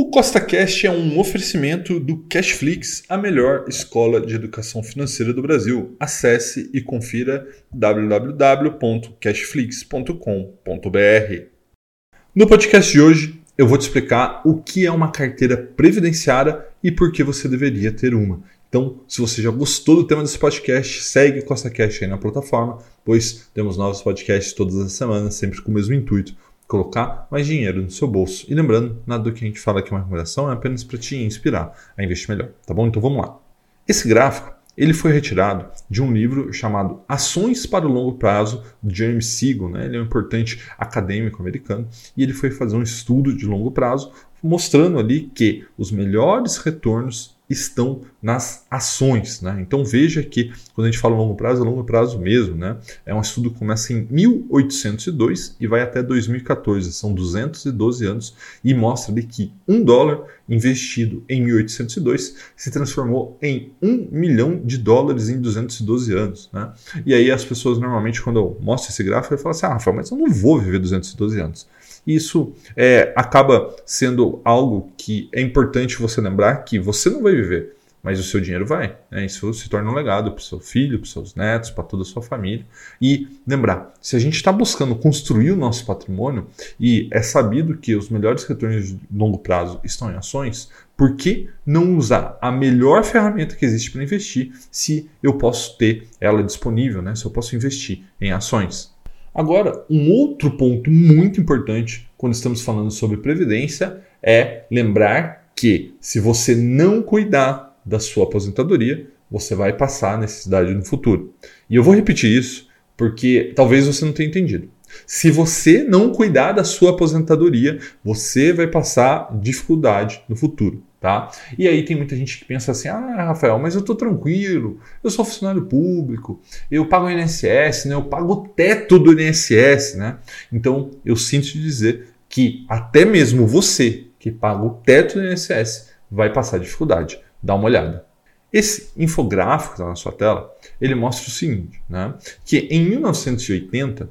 O CostaCast é um oferecimento do Cashflix, a melhor escola de educação financeira do Brasil. Acesse e confira www.cashflix.com.br. No podcast de hoje, eu vou te explicar o que é uma carteira previdenciária e por que você deveria ter uma. Então, se você já gostou do tema desse podcast, segue o CostaCast aí na plataforma, pois temos novos podcasts todas as semanas, sempre com o mesmo intuito colocar mais dinheiro no seu bolso. E lembrando, nada do que a gente fala aqui é uma recomendação, é apenas para te inspirar a investir melhor, tá bom? Então vamos lá. Esse gráfico ele foi retirado de um livro chamado Ações para o Longo Prazo, de James Siegel. Né? Ele é um importante acadêmico americano e ele foi fazer um estudo de longo prazo, mostrando ali que os melhores retornos estão nas ações. Né? Então veja que quando a gente fala longo prazo, é longo prazo mesmo. Né? É um estudo que começa em 1802 e vai até 2014, são 212 anos, e mostra que um dólar investido em 1802 se transformou em um milhão de dólares em 212 anos. Né? E aí as pessoas normalmente, quando eu mostro esse gráfico, falam assim, ah, Rafael, mas eu não vou viver 212 anos. Isso é, acaba sendo algo que é importante você lembrar que você não vai viver, mas o seu dinheiro vai. Né? Isso se torna um legado para o seu filho, para os seus netos, para toda a sua família. E lembrar, se a gente está buscando construir o nosso patrimônio e é sabido que os melhores retornos de longo prazo estão em ações, por que não usar a melhor ferramenta que existe para investir se eu posso ter ela disponível, né? se eu posso investir em ações? Agora, um outro ponto muito importante quando estamos falando sobre previdência é lembrar que se você não cuidar da sua aposentadoria, você vai passar necessidade no futuro. E eu vou repetir isso porque talvez você não tenha entendido. Se você não cuidar da sua aposentadoria, você vai passar dificuldade no futuro. Tá? E aí tem muita gente que pensa assim: ah, Rafael, mas eu estou tranquilo, eu sou funcionário público, eu pago o INSS, né? eu pago o teto do INSS. Né? Então eu sinto te dizer que até mesmo você que paga o teto do INSS vai passar dificuldade. Dá uma olhada. Esse infográfico que está na sua tela, ele mostra o seguinte, né? que em 1980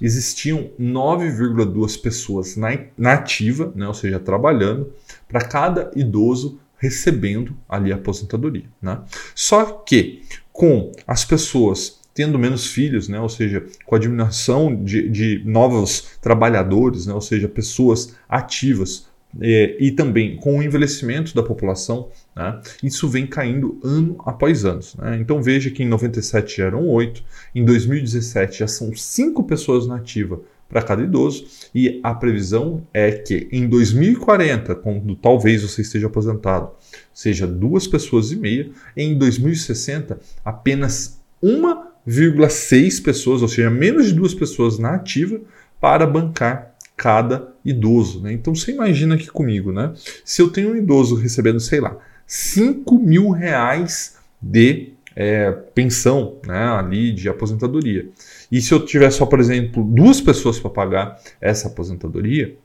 existiam 9,2 pessoas na, ativa, né, ou seja, trabalhando, para cada idoso recebendo ali a aposentadoria. Né? Só que com as pessoas tendo menos filhos, né? ou seja, com a diminuição de, de novos trabalhadores, né? ou seja, pessoas ativas é, e também com o envelhecimento da população, né, isso vem caindo ano após ano. Né? Então veja que em 97 já eram 8, em 2017 já são 5 pessoas na ativa para cada idoso, e a previsão é que em 2040, quando talvez você esteja aposentado, seja duas pessoas e meia, em 2060 apenas 1,6 pessoas, ou seja, menos de duas pessoas na ativa para bancar cada idoso. Né? Então você imagina aqui comigo, né? Se eu tenho um idoso recebendo, sei lá, 5 mil reais de é, pensão né, ali de aposentadoria. E se eu tiver só, por exemplo, duas pessoas para pagar essa aposentadoria,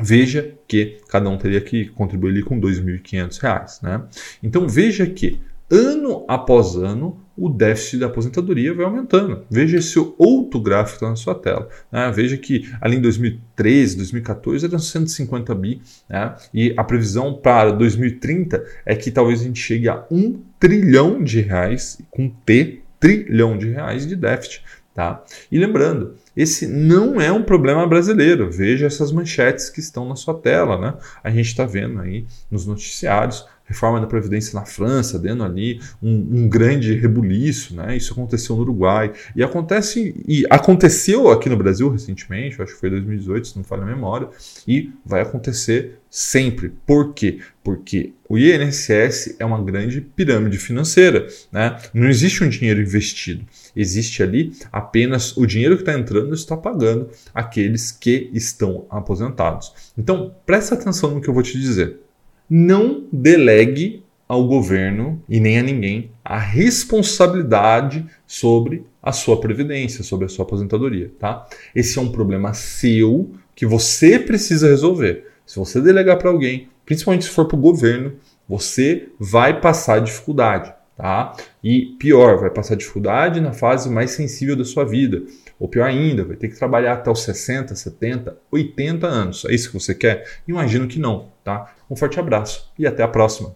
veja que cada um teria que contribuir com R$ 2.500. Né? Então veja que ano após ano, o déficit da aposentadoria vai aumentando. Veja esse outro gráfico na sua tela. Né? Veja que ali em 2013, 2014 eram 150 bi, né? e a previsão para 2030 é que talvez a gente chegue a um trilhão de reais, com T, trilhão de reais de déficit. Tá? E lembrando, esse não é um problema brasileiro. Veja essas manchetes que estão na sua tela. Né? A gente está vendo aí nos noticiários reforma da Previdência na França, dando ali um, um, grande rebuliço, né? Isso aconteceu no Uruguai. E acontece e aconteceu aqui no Brasil recentemente, acho que foi 2018, se não falha a memória, e vai acontecer sempre. Por quê? Porque o INSS é uma grande pirâmide financeira. Né? Não existe um dinheiro investido. Existe ali apenas o dinheiro que está entrando está pagando aqueles que estão aposentados. Então, presta atenção no que eu vou te dizer não delegue ao governo e nem a ninguém a responsabilidade sobre a sua previdência, sobre a sua aposentadoria, tá? Esse é um problema seu que você precisa resolver. Se você delegar para alguém, principalmente se for para o governo, você vai passar dificuldade, tá? E pior, vai passar dificuldade na fase mais sensível da sua vida, Ou pior ainda, vai ter que trabalhar até os 60, 70, 80 anos. É isso que você quer? Imagino que não, tá? Um forte abraço e até a próxima.